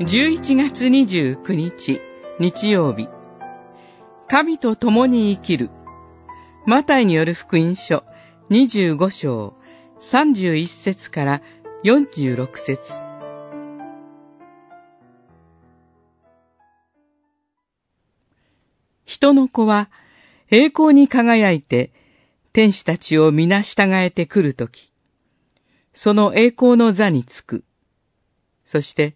11月29日日曜日。神と共に生きる。マタイによる福音書25章31節から46節。人の子は栄光に輝いて天使たちを皆従えてくるとき、その栄光の座につく。そして、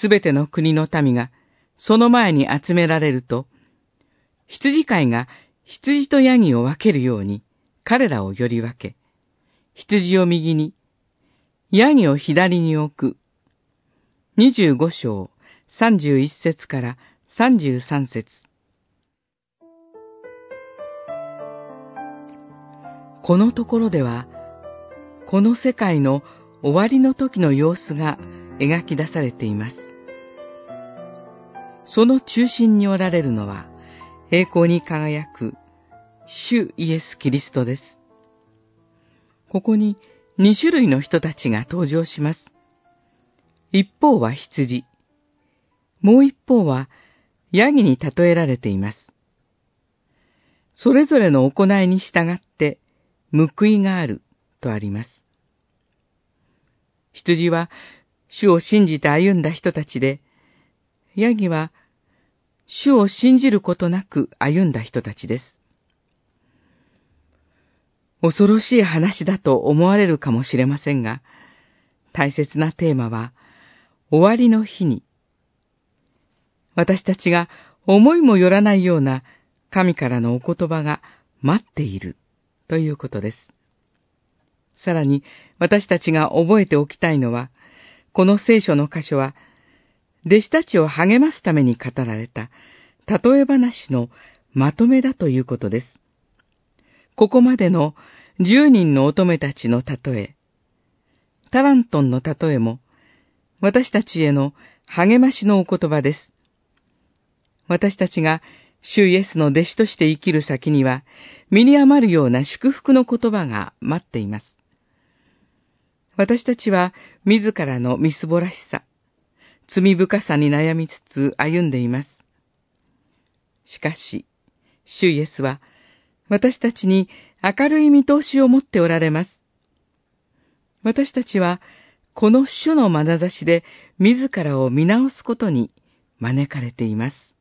すべての国の民がその前に集められると、羊飼いが羊とヤギを分けるように彼らをより分け、羊を右に、ヤギを左に置く。二十五章三十一節から三十三節このところでは、この世界の終わりの時の様子が描き出されています。その中心におられるのは、栄光に輝く主イエス・キリストです。ここに二種類の人たちが登場します。一方は羊、もう一方はヤギに例えられています。それぞれの行いに従って報いがあるとあります。羊は主を信じて歩んだ人たちで、ヤギは主を信じることなく歩んだ人たちです。恐ろしい話だと思われるかもしれませんが、大切なテーマは、終わりの日に、私たちが思いもよらないような神からのお言葉が待っているということです。さらに私たちが覚えておきたいのは、この聖書の箇所は、弟子たちを励ますために語られた例え話のまとめだということです。ここまでの十人の乙女たちの例え、タラントンの例えも、私たちへの励ましのお言葉です。私たちが主イエスの弟子として生きる先には、身に余るような祝福の言葉が待っています。私たちは自らのみすぼらしさ、罪深さに悩みつつ歩んでいます。しかし、主イエスは、私たちに明るい見通しを持っておられます。私たちは、この主の眼差しで自らを見直すことに招かれています。